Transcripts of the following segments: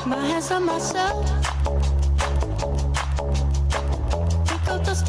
keep my hands on myself. Think I'll dust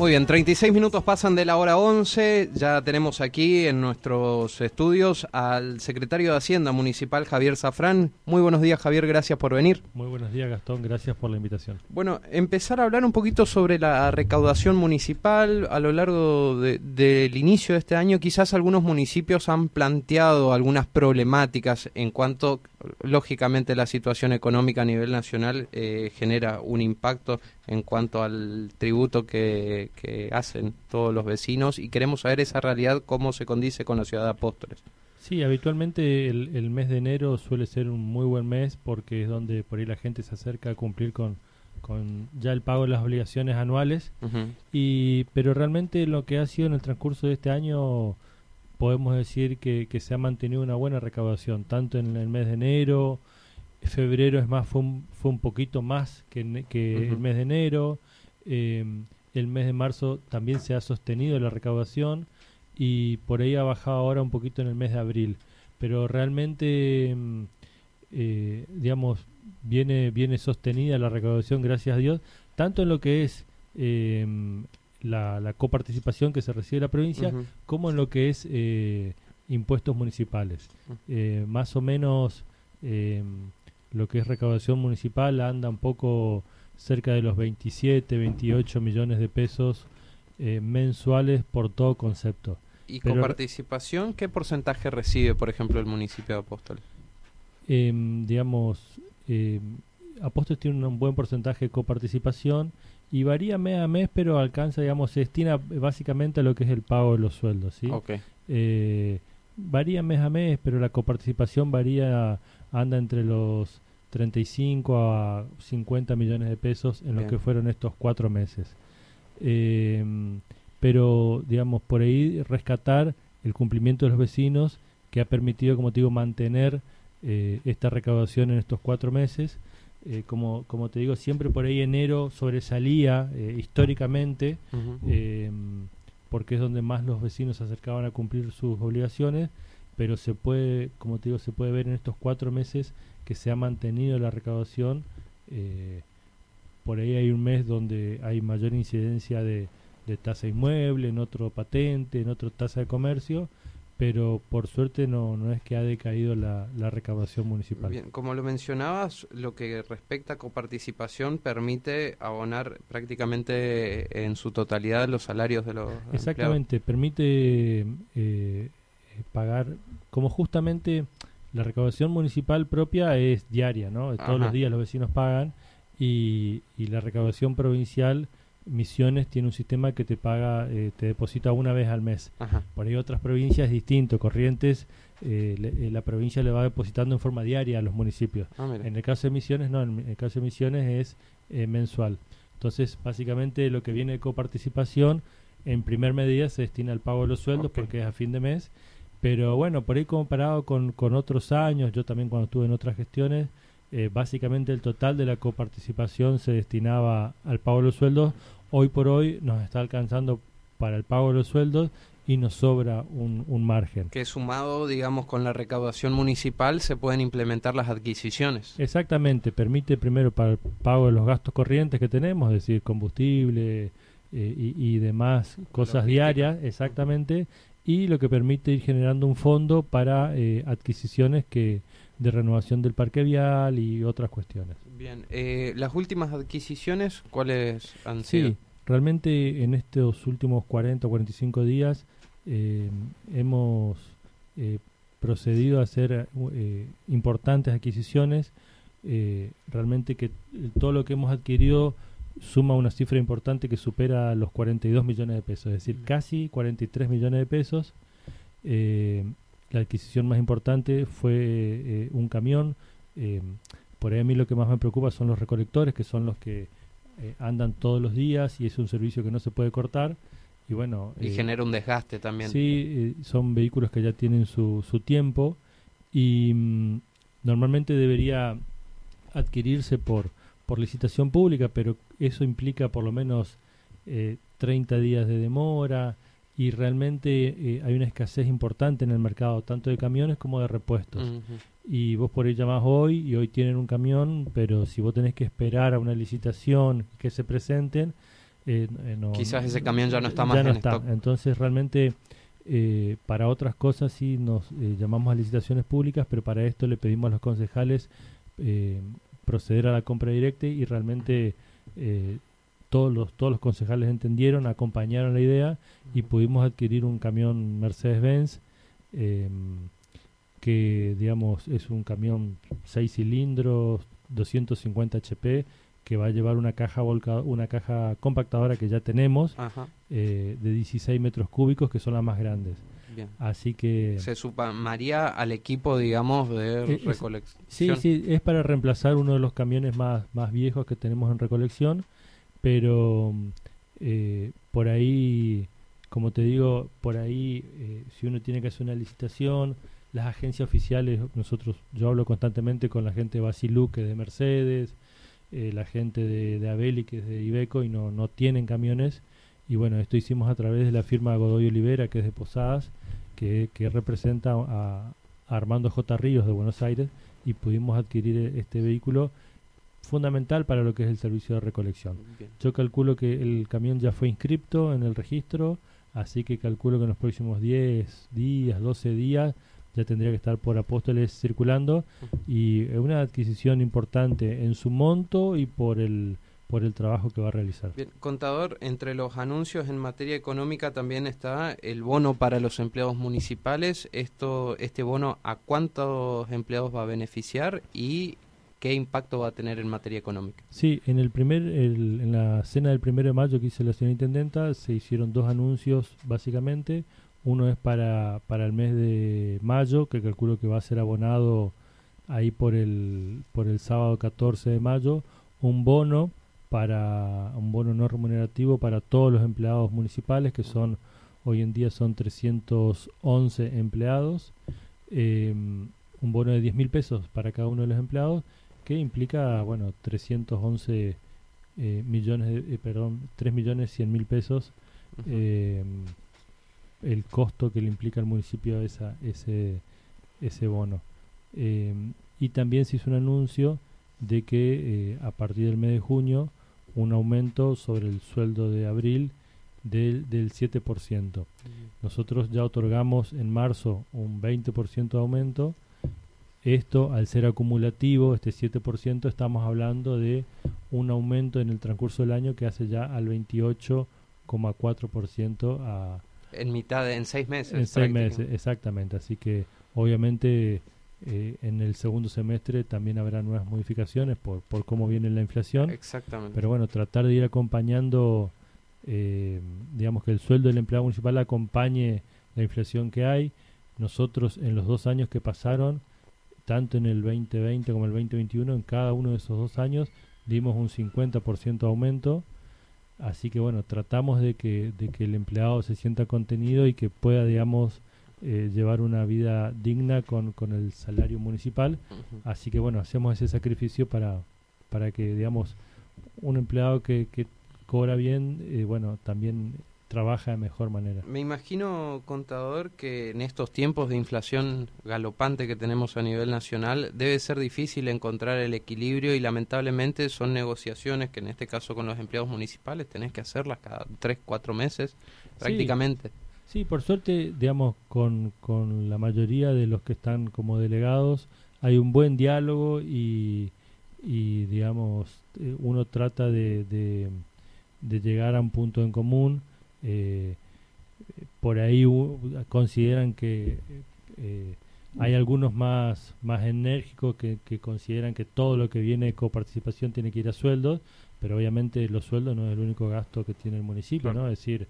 Muy bien, 36 minutos pasan de la hora 11. Ya tenemos aquí en nuestros estudios al secretario de Hacienda Municipal, Javier Zafrán. Muy buenos días, Javier. Gracias por venir. Muy buenos días, Gastón. Gracias por la invitación. Bueno, empezar a hablar un poquito sobre la recaudación municipal. A lo largo de- del inicio de este año, quizás algunos municipios han planteado algunas problemáticas en cuanto, lógicamente, la situación económica a nivel nacional eh, genera un impacto en cuanto al tributo que, que hacen todos los vecinos y queremos saber esa realidad, cómo se condice con la ciudad de Apóstoles. Sí, habitualmente el, el mes de enero suele ser un muy buen mes porque es donde por ahí la gente se acerca a cumplir con, con ya el pago de las obligaciones anuales. Y, pero realmente lo que ha sido en el transcurso de este año, podemos decir que, que se ha mantenido una buena recaudación, tanto en el mes de enero, febrero es más, fue un, fue un poquito más que, que el mes de enero, eh, el mes de marzo también se ha sostenido la recaudación y por ahí ha bajado ahora un poquito en el mes de abril, pero realmente, mm, eh, digamos, viene, viene sostenida la recaudación, gracias a Dios, tanto en lo que es eh, la, la coparticipación que se recibe de la provincia, como en lo que es eh, impuestos municipales. Eh, más o menos lo que es recaudación municipal anda un poco cerca de los 27, 28 millones de pesos eh, mensuales por todo concepto. ¿Y Pero- con participación qué porcentaje recibe, por ejemplo, el municipio de Apóstoles? Em, digamos, eh, Apóstoles tiene un buen porcentaje de coparticipación y varía mes a mes, pero alcanza, digamos, se destina básicamente a lo que es el pago de los sueldos, ¿sí? Eh, varía mes a mes, pero la coparticipación varía, anda entre los 35 a 50 millones de pesos en lo que fueron estos cuatro meses. Eh, pero, digamos, por ahí rescatar el cumplimiento de los vecinos que ha permitido, como te digo, mantener eh, esta recaudación en estos cuatro meses. Eh, como, como te digo, siempre por ahí enero sobresalía eh, históricamente eh, porque es donde más los vecinos se acercaban a cumplir sus obligaciones, pero se puede, como te digo, se puede ver en estos cuatro meses que se ha mantenido la recaudación. eh, por ahí hay un mes donde hay mayor incidencia de, de tasa inmueble, en otro patente, en otro tasa de comercio, pero por suerte no, no es que ha decaído la, la recaudación municipal. Bien, como lo mencionabas, lo que respecta a coparticipación permite abonar prácticamente en su totalidad los salarios de los empleados. Exactamente, permite eh, pagar, como justamente la recaudación municipal propia es diaria, ¿no? Todos Ajá. los días los vecinos pagan y, y la recaudación provincial, Misiones, tiene un sistema que te paga, eh, te deposita una vez al mes. Ajá. Por ahí otras provincias es distinto, Corrientes, eh, le- eh, la provincia le va depositando en forma diaria a los municipios. Ah. En el caso de Misiones, no, en el caso de Misiones es eh, mensual. Entonces, básicamente lo que viene de coparticipación, en primer medida se destina al pago de los sueldos porque es a fin de mes. Pero bueno, por ahí comparado con, con otros años, yo también cuando estuve en otras gestiones, eh, básicamente el total de la coparticipación se destinaba al pago de los sueldos. Hoy por hoy nos está alcanzando para el pago de los sueldos y nos sobra un, un margen. Que sumado, digamos, con la recaudación municipal se pueden implementar las adquisiciones. Exactamente, permite primero para el pago de los gastos corrientes que tenemos, es decir, combustible eh, y, y demás cosas Logística. diarias, exactamente, y lo que permite ir generando un fondo para eh, adquisiciones que de renovación del parque vial y otras cuestiones. Bien, eh, las últimas adquisiciones, ¿cuáles han sido? Sí, realmente en estos últimos 40 o 45 días eh, hemos eh, procedido a hacer importantes adquisiciones. realmente que todo lo que hemos adquirido suma una cifra importante que supera los 42 millones de pesos, es decir, casi 43 millones de pesos. Eh, la adquisición más importante fue eh, un camión. eh, por ahí a mí lo que más me preocupa son los recolectores, que son los que andan todos los días y es un servicio que no se puede cortar. Y bueno, Y genera un desgaste también. Sí, son vehículos que ya tienen su, su tiempo y mm, normalmente debería adquirirse por, por licitación pública, pero eso implica por lo menos eh, 30 días de demora y realmente eh, hay una escasez importante en el mercado, tanto de camiones como de repuestos. Y vos por ahí llamás hoy y hoy tienen un camión, pero si vos tenés que esperar a una licitación que se presenten, eh, eh, no, Quizás ese camión ya no está más ya no en está. stock. Entonces realmente eh, para otras cosas sí nos llamamos a licitaciones públicas, pero para esto le pedimos a los concejales proceder a la compra directa y realmente eh, todos los todos los concejales entendieron, acompañaron la idea y pudimos adquirir un camión Mercedes-Benz eh, que digamos es un camión 6 cilindros 250 HP que va a llevar una caja volca una caja compactadora que ya tenemos eh, de 16 metros cúbicos que son las más grandes bien. así que Se sumaría al equipo, digamos, de Eh, es- recolección. Sí, sí, es para reemplazar uno de los camiones más, más viejos que tenemos en recolección, pero eh, por ahí, como te digo, por ahí, eh, si uno tiene que hacer una licitación, las agencias oficiales, nosotros, yo hablo constantemente con la gente de Basilú, que es de Mercedes, eh, la gente de, de Abeli, que es de Ibeco, y no, no tienen camiones. Y bueno, esto hicimos a través de la firma Godoy Olivera, que es de Posadas, que, que representa a, a Armando J. Ríos de Buenos Aires, y pudimos adquirir e- este vehículo fundamental para lo que es el servicio de recolección. Bien. Yo calculo que el camión ya fue inscripto en el registro, así que calculo que en los próximos 10 días, 12 días, ya tendría que estar por Apóstoles circulando y es una adquisición importante en su monto y por el por el trabajo que va a realizar. Bien, contador, entre los anuncios en materia económica también está el bono para los empleados municipales. Esto, este bono, ¿a cuántos empleados va a beneficiar y qué impacto va a tener en materia económica? Sí, en el primer el- en la cena del primero de mayo que hizo la señora intendenta se hicieron dos anuncios básicamente. Uno es para, para el mes de mayo, que calculo que va a ser abonado ahí por el, por el sábado 14 de mayo, un bono para un bono no remunerativo para todos los empleados municipales, que son hoy en día son 311 empleados, eh, un bono de 10 mil pesos para cada uno de los empleados, que implica, bueno, 311 eh, millones, de, eh, perdón, 3 millones 100 mil pesos eh, el costo que le implica al municipio esa, ese, ese bono. Eh, y también se hizo un anuncio de que eh, a partir del mes de junio un aumento sobre el sueldo de abril del, del 7%. Nosotros ya otorgamos en marzo un 20% de aumento. Esto, al ser acumulativo, este 7%, estamos hablando de un aumento en el transcurso del año que hace ya al 28,4% a, En mitad, de, en seis meses. en seis meses, exactamente. Así que, obviamente, eh, en el segundo semestre también habrá nuevas modificaciones por, por cómo viene la inflación. Exactamente. Pero bueno, tratar de ir acompañando, eh, digamos que el sueldo del empleado municipal acompañe la inflación que hay. Nosotros en los dos años que pasaron, tanto en el 2020 como el 2021, en cada uno de esos dos años dimos un 50% de aumento. Así que bueno, tratamos de que, de que el empleado se sienta contenido y que pueda, digamos, eh, llevar una vida digna con, con el salario municipal. Así que bueno, hacemos ese sacrificio para, para que, digamos, un empleado que, que cobra bien, eh, bueno, también trabaja de mejor manera. Me imagino, contador, que en estos tiempos de inflación galopante que tenemos a nivel nacional debe ser difícil encontrar el equilibrio y lamentablemente son negociaciones que en este caso con los empleados municipales tenés que hacerlas cada tres, cuatro meses prácticamente. Sí, por suerte, digamos, con, con la mayoría de los que están como delegados hay un buen diálogo y, y digamos, eh, uno trata de, de, de llegar a un punto en común. eh, por ahí consideran que eh, hay algunos más, más enérgicos que, que consideran que todo lo que viene de coparticipación tiene que ir a sueldos, pero obviamente los sueldos no es el único gasto que tiene el municipio, Claro. ¿no? Es decir,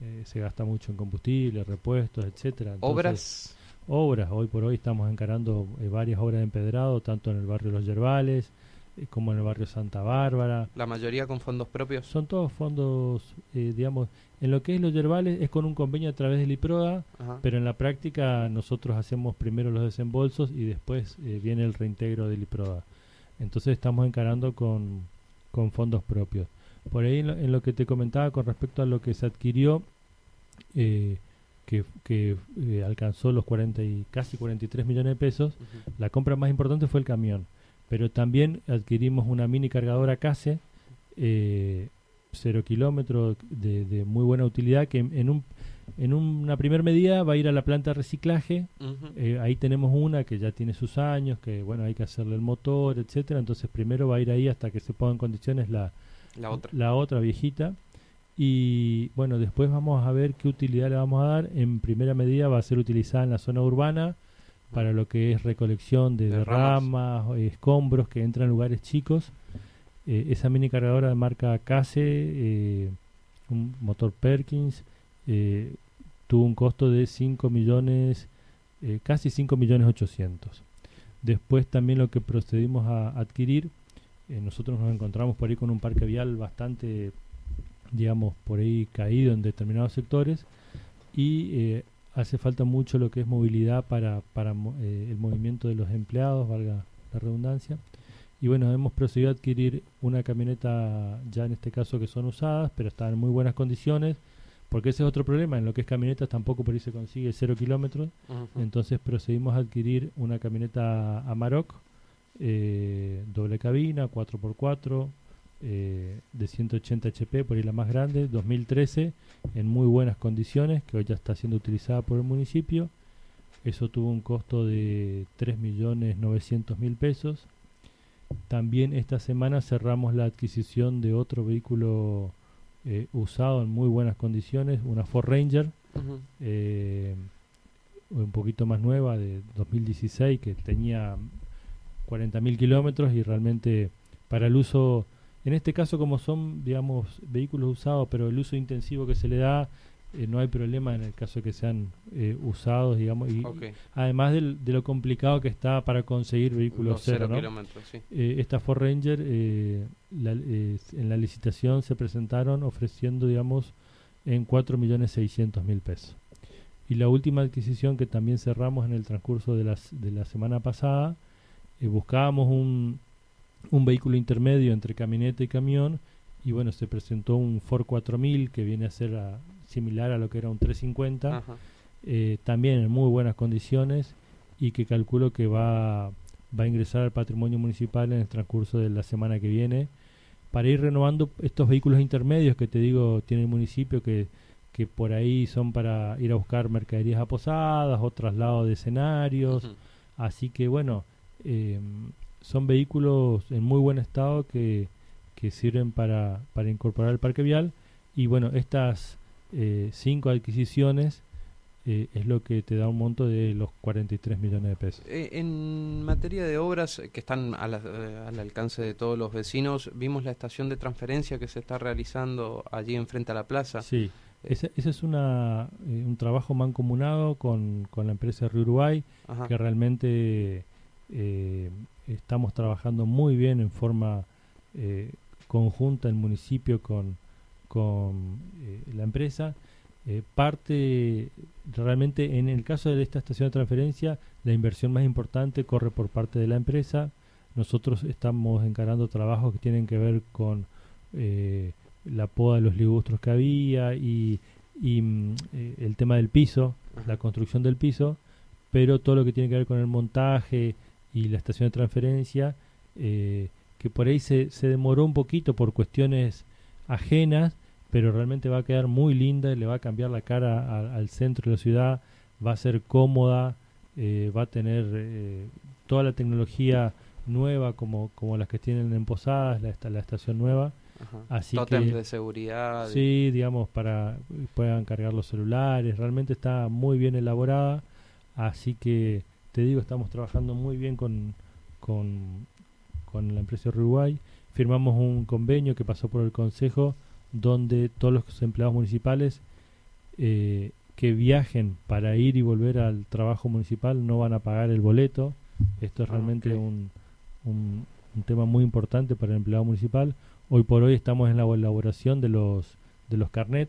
eh, se gasta mucho en combustible, repuestos, etcétera. Entonces, Obras, obras. Hoy por hoy estamos encarando eh, varias obras de empedrado, tanto en el barrio Los Yerbales eh, como en el barrio Santa Bárbara. la mayoría con fondos propios. Son todos fondos, digamos, en lo que es Los Yerbales es con un convenio a través del IPROA, Ajá. pero en la práctica nosotros hacemos primero los desembolsos y después eh, viene el reintegro del IPROA. Entonces estamos encarando con, con fondos propios. Por ahí en lo, en lo que te comentaba con respecto a lo que se adquirió, eh, que, que, eh, alcanzó los 40 y casi 43 millones de pesos, la compra más importante fue el camión. Pero también adquirimos una mini cargadora CASE, eh, cero kilómetros, de, de muy buena utilidad, que en, en un en una primera medida va a ir a la planta de reciclaje. Eh, ahí tenemos una que ya tiene sus años, que bueno, hay que hacerle el motor, etcétera. Entonces primero va a ir ahí hasta que se ponga en condiciones la, La otra. la otra viejita. Y bueno, después vamos a ver qué utilidad le vamos a dar. En primera medida va a ser utilizada en la zona urbana para lo que es recolección de, De derramas, o escombros que entran en lugares chicos. Eh, esa mini cargadora de marca Case, eh, un motor Perkins, eh, tuvo un costo de 5 millones, eh, casi 5 millones 800. Después también lo que procedimos a adquirir, eh, nosotros nos encontramos por ahí con un parque vial bastante, digamos, por ahí caído en determinados sectores y eh, hace falta mucho lo que es movilidad para, para eh, el movimiento de los empleados, valga la redundancia. Y bueno, hemos procedido a adquirir una camioneta, ya en este caso que son usadas, pero están en muy buenas condiciones, porque ese es otro problema, en lo que es camionetas tampoco por ahí se consigue cero kilómetros, entonces procedimos a adquirir una camioneta Amarok, eh, doble cabina, 4x4, eh, de 180 HP, por ahí la más grande, 2013, en muy buenas condiciones, que hoy ya está siendo utilizada por el municipio. Eso tuvo un costo de 3.900.000 pesos. También esta semana cerramos la adquisición de otro vehículo eh, usado en muy buenas condiciones, una Ford Ranger, eh, un poquito más nueva de 2016 que tenía 40.000 kilómetros y realmente para el uso, en este caso como son digamos vehículos usados, pero el uso intensivo que se le da, eh, no hay problema en el caso de que sean eh, usados, digamos, y además del- de lo complicado que está para conseguir vehículos Los cero, cero ¿no? sí. Eh, esta Ford Ranger eh, la- eh, en la licitación se presentaron ofreciendo digamos en 4.600.000 pesos y la última adquisición que también cerramos en el transcurso de, las, de la semana pasada eh, buscábamos un, un vehículo intermedio entre camioneta y camión y bueno se presentó un Ford 4000 que viene a ser a- similar a lo que era un 350 Ajá. eh, también en muy buenas condiciones y que calculo que va, va a ingresar al patrimonio municipal en el transcurso de la semana que viene. Para ir renovando estos vehículos intermedios que te digo tiene el municipio que, que por ahí son para ir a buscar mercaderías a posadas o traslado de escenarios. Así que bueno eh, son vehículos en muy buen estado que, que sirven para, para incorporar el parque vial y bueno estas eh, cinco adquisiciones eh, es lo que te da un monto de los 43 millones de pesos. Eh, En materia de obras que están a la- eh, al alcance de todos los vecinos, vimos la estación de transferencia que se está realizando allí enfrente a la plaza. Sí, ese, ese es una, eh, un trabajo mancomunado con, con la empresa Río Uruguay, Ajá. que realmente eh, estamos trabajando muy bien en forma eh, conjunta el municipio con, con eh, la empresa. Parte, realmente en el caso de esta estación de transferencia, la inversión más importante corre por parte de la empresa. Nosotros estamos encarando trabajos que tienen que ver con eh, la poda de los ligustros que había y, y, mm, el tema del piso, la construcción del piso, pero todo lo que tiene que ver con el montaje y la estación de transferencia, eh, que por ahí se, se demoró un poquito por cuestiones ajenas, pero realmente va a quedar muy linda y le va a cambiar la cara a- al centro de la ciudad, va a ser cómoda, eh, va a tener eh, toda la tecnología nueva como, como las que tienen en Posadas, la, esta- la estación nueva. Ajá. Así que- de seguridad. Sí, digamos, para que puedan cargar los celulares. Realmente está muy bien elaborada. Así que, te digo, estamos trabajando muy bien con, con, con la empresa Uruguay. Firmamos un convenio que pasó por el Consejo donde todos los empleados municipales eh, que viajen para ir y volver al trabajo municipal no van a pagar el boleto. Esto es Ah, realmente un, un, un tema muy importante para el empleado municipal. Hoy por hoy estamos en la elaboración de los de los carnet,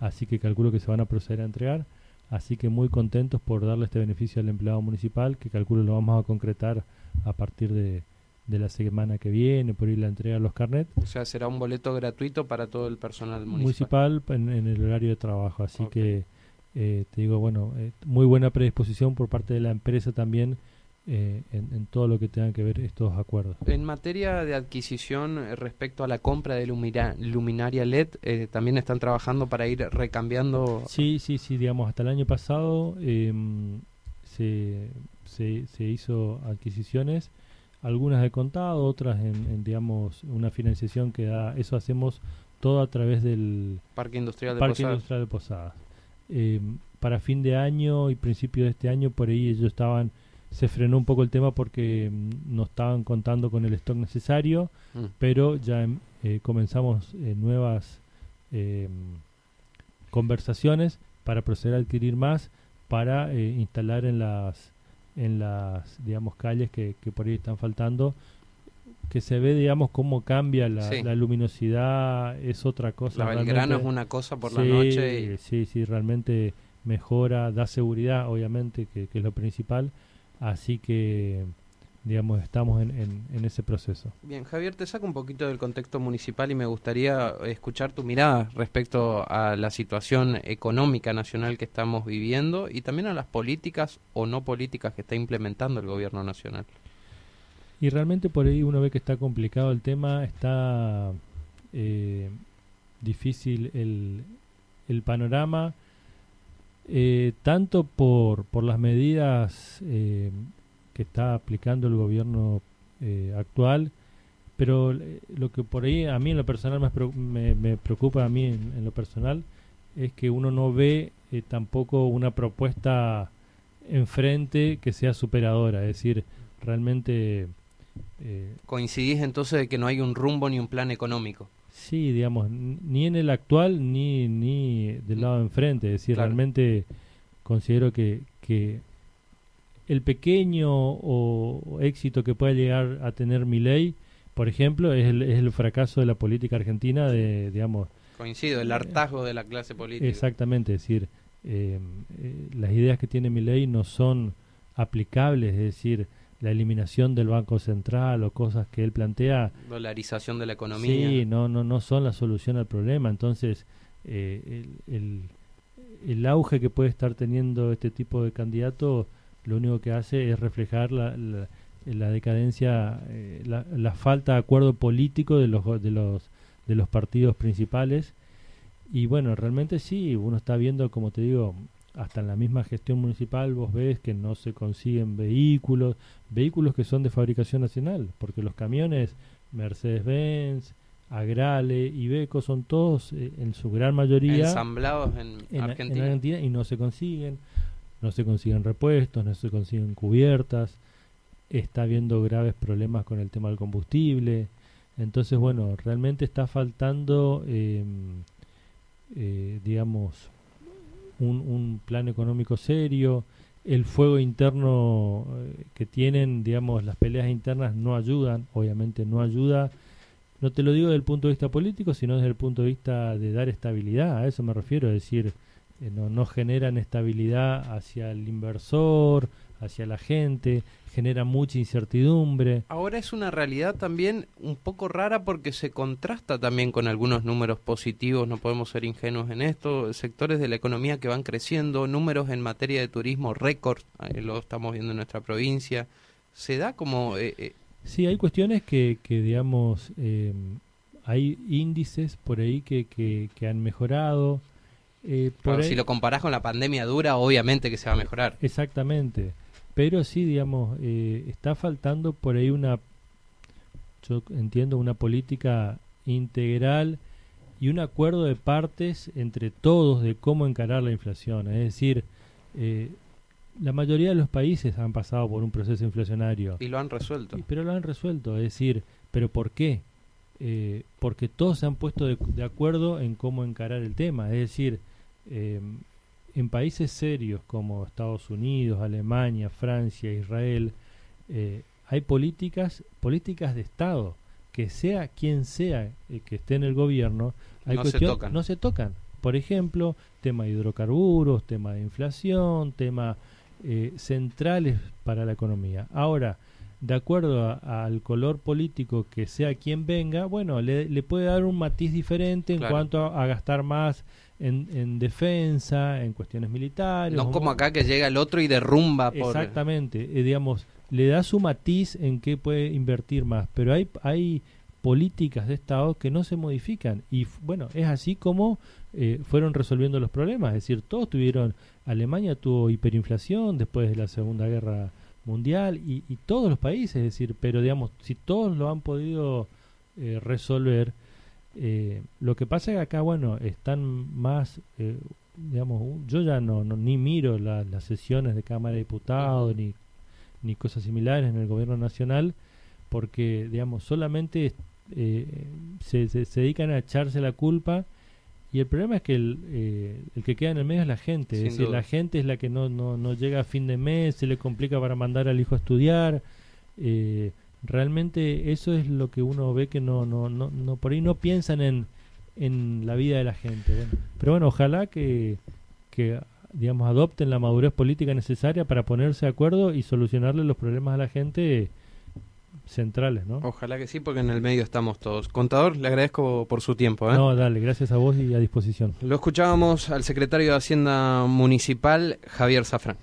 así que calculo que se van a proceder a entregar. Así que muy contentos por darle este beneficio al empleado municipal, que calculo lo vamos a concretar a partir de, de la semana que viene, por ir a entregar los carnets. O sea, será un boleto gratuito para todo el personal municipal. Municipal en, en el horario de trabajo, así que eh, te digo, bueno, eh, muy buena predisposición por parte de la empresa también eh, en, en todo lo que tenga que ver estos acuerdos. En materia de adquisición eh, respecto a la compra de luminaria LED, eh, también están trabajando para ir recambiando. Sí, sí, sí, digamos, hasta el año pasado em, se, se, se hizo adquisiciones, algunas de contado, otras en, en, digamos, una financiación que da, eso hacemos todo a través del Parque Industrial de Parque Posadas. Industrial de Posadas. Em, para fin de año y principio de este año, por ahí ellos estaban, se frenó un poco el tema porque em, no estaban contando con el stock necesario, Mm. pero ya em, eh, comenzamos eh, nuevas em, conversaciones para proceder a adquirir más para eh, instalar en las en las digamos calles que, que por ahí están faltando que se ve digamos cómo cambia la, Sí. la luminosidad es otra cosa La Belgrano es realmente. una cosa por la noche y sí sí realmente mejora da seguridad obviamente que, que es lo principal así que digamos estamos en, en, en ese proceso Bien, Javier, te saco un poquito del contexto municipal y me gustaría escuchar tu mirada respecto a la situación económica nacional que estamos viviendo y también a las políticas o no políticas que está implementando el gobierno nacional. Y realmente por ahí uno ve que está complicado el tema, está eh, difícil el, el panorama, eh, tanto por, por las medidas eh, que está aplicando el gobierno eh, actual, pero eh, lo que por ahí a mí en lo personal más me preocupa a mí en, en lo personal es que uno no ve eh, tampoco una propuesta enfrente que sea superadora, es decir, realmente eh, ¿Coincidís entonces de que no hay un rumbo ni un plan económico? Sí, digamos, ni en el actual ni, ni del lado de enfrente, es decir, Claro. realmente considero que, que el pequeño o, o éxito que pueda llegar a tener mi ley, por ejemplo, es el, es el fracaso de la política argentina de, digamos, Coincido, el hartazgo de la clase política. Exactamente, es decir, eh, eh, las ideas que tiene mi ley no son aplicables, es decir, la eliminación del Banco Central o cosas que él plantea, Dolarización de la economía. sí, no, no, no son la solución al problema. Entonces, eh, el, el, el auge que puede estar teniendo este tipo de candidato, lo único que hace es reflejar la, la, la decadencia, eh, la, la falta de acuerdo político de los, de los, de los partidos principales. Y bueno, realmente sí, uno está viendo, como te digo, hasta en la misma gestión municipal vos ves que no se consiguen vehículos, vehículos que son de fabricación nacional, porque los camiones Mercedes-Benz, Agrale, Iveco son todos eh, en su gran mayoría Ensamblados en, en, Argentina. en Argentina y no se consiguen, no se consiguen repuestos, no se consiguen cubiertas, está habiendo graves problemas con el tema del combustible, entonces bueno, realmente está faltando, eh, eh, digamos, un, un plan económico serio, el fuego interno eh, que tienen, digamos, las peleas internas no ayudan, obviamente no ayuda. No te lo digo desde el punto de vista político, sino desde el punto de vista de dar estabilidad, a eso me refiero, es decir, eh, no, no generan estabilidad hacia el inversor, hacia la gente, genera mucha incertidumbre. Ahora es una realidad también un poco rara porque se contrasta también con algunos números positivos, no podemos ser ingenuos en esto, sectores de la economía que van creciendo, números en materia de turismo récord, ahí lo estamos viendo en nuestra provincia, se da como... eh, eh, Sí, hay cuestiones que, que digamos, eh, hay índices por ahí que, que, que han mejorado. eh, por claro, ahí- si lo comparás con la pandemia dura, obviamente que se va a mejorar. Exactamente. Pero sí, digamos, eh, está faltando por ahí una, yo entiendo, una política integral y un acuerdo de partes entre todos de cómo encarar la inflación. Es decir, eh, la mayoría de los países han pasado por un proceso inflacionario. Y lo han resuelto. Y- pero lo han resuelto, es decir, ¿pero por qué? Eh, porque todos se han puesto de, de acuerdo en cómo encarar el tema, es decir, eh, en países serios como Estados Unidos, Alemania, Francia, Israel, eh, hay políticas, políticas de Estado, que sea quien sea eh, que esté en el gobierno, hay No se tocan. no se tocan. Por ejemplo, tema de hidrocarburos, tema de inflación, tema eh, centrales para la economía. Ahora, de acuerdo a- al color político que sea quien venga, bueno, le, le puede dar un matiz diferente en cuanto a, a gastar más en, en defensa, en cuestiones militares. No como acá que llega el otro y derrumba por... Exactamente, eh, digamos, le da su matiz en qué puede invertir más, pero hay, hay políticas de Estado que no se modifican y bueno, es así como eh, fueron resolviendo los problemas, es decir, todos tuvieron, Alemania tuvo hiperinflación después de la Segunda Guerra Mundial y, y todos los países, es decir, pero digamos, si todos lo han podido eh, resolver, eh, lo que pasa es que acá, bueno, están más, eh, digamos, yo ya no, no ni miro la- las sesiones de Cámara de Diputados ni, ni cosas similares en el gobierno nacional, porque, digamos, solamente eh, se, se, se dedican a echarse la culpa y el problema es que el, eh, el que queda en el medio es la gente, Sin es decir, duda. la gente es la que no, no, no llega a fin de mes, se le complica para mandar al hijo a estudiar. eh, realmente eso es lo que uno ve que no, no, no, no por ahí no piensan en, en la vida de la gente. bueno. Pero bueno, ojalá que, que digamos adopten la madurez política necesaria para ponerse de acuerdo y solucionarle los problemas a la gente centrales, ¿no? Ojalá que sí, porque en el medio estamos todos. Contador, le agradezco por su tiempo. ¿eh? No, dale, gracias a vos y a disposición. Lo escuchábamos al secretario de Hacienda Municipal, Javier Zafrán.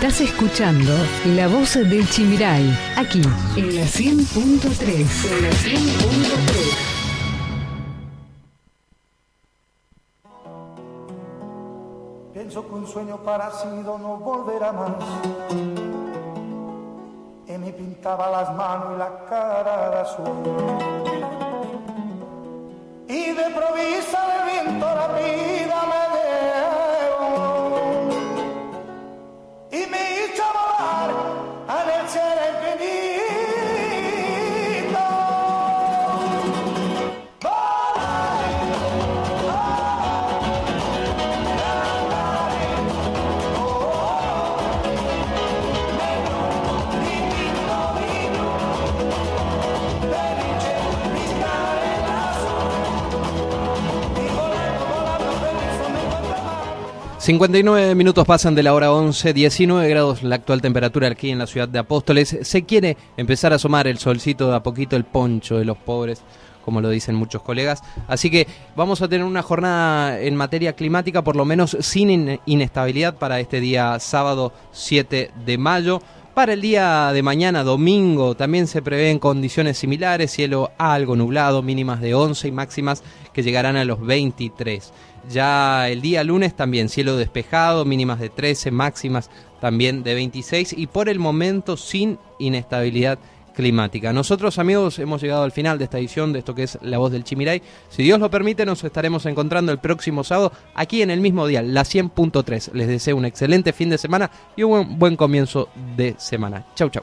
Estás escuchando La Voz del Chimiray, aquí en la 100.3. En la 100.3. Pienso que un sueño parecido no volverá más. Y me pintaba las manos y la cara de azul. Y de provisa de viento 59 minutos pasan de la hora 11, 19 grados la actual temperatura aquí en la ciudad de Apóstoles. Se quiere empezar a asomar el solcito de a poquito, el poncho de los pobres, como lo dicen muchos colegas. Así que vamos a tener una jornada en materia climática, por lo menos sin in- inestabilidad para este día sábado 7 de mayo. Para el día de mañana, domingo, también se prevén condiciones similares, cielo algo nublado, mínimas de 11 y máximas que llegarán a los 23. Ya el día lunes también cielo despejado, mínimas de 13, máximas también de 26 y por el momento sin inestabilidad climática. Nosotros amigos hemos llegado al final de esta edición de esto que es La Voz del Chimiray. Si Dios lo permite nos estaremos encontrando el próximo sábado aquí en el mismo día, la 100.3. Les deseo un excelente fin de semana y un buen comienzo de semana. Chau chau.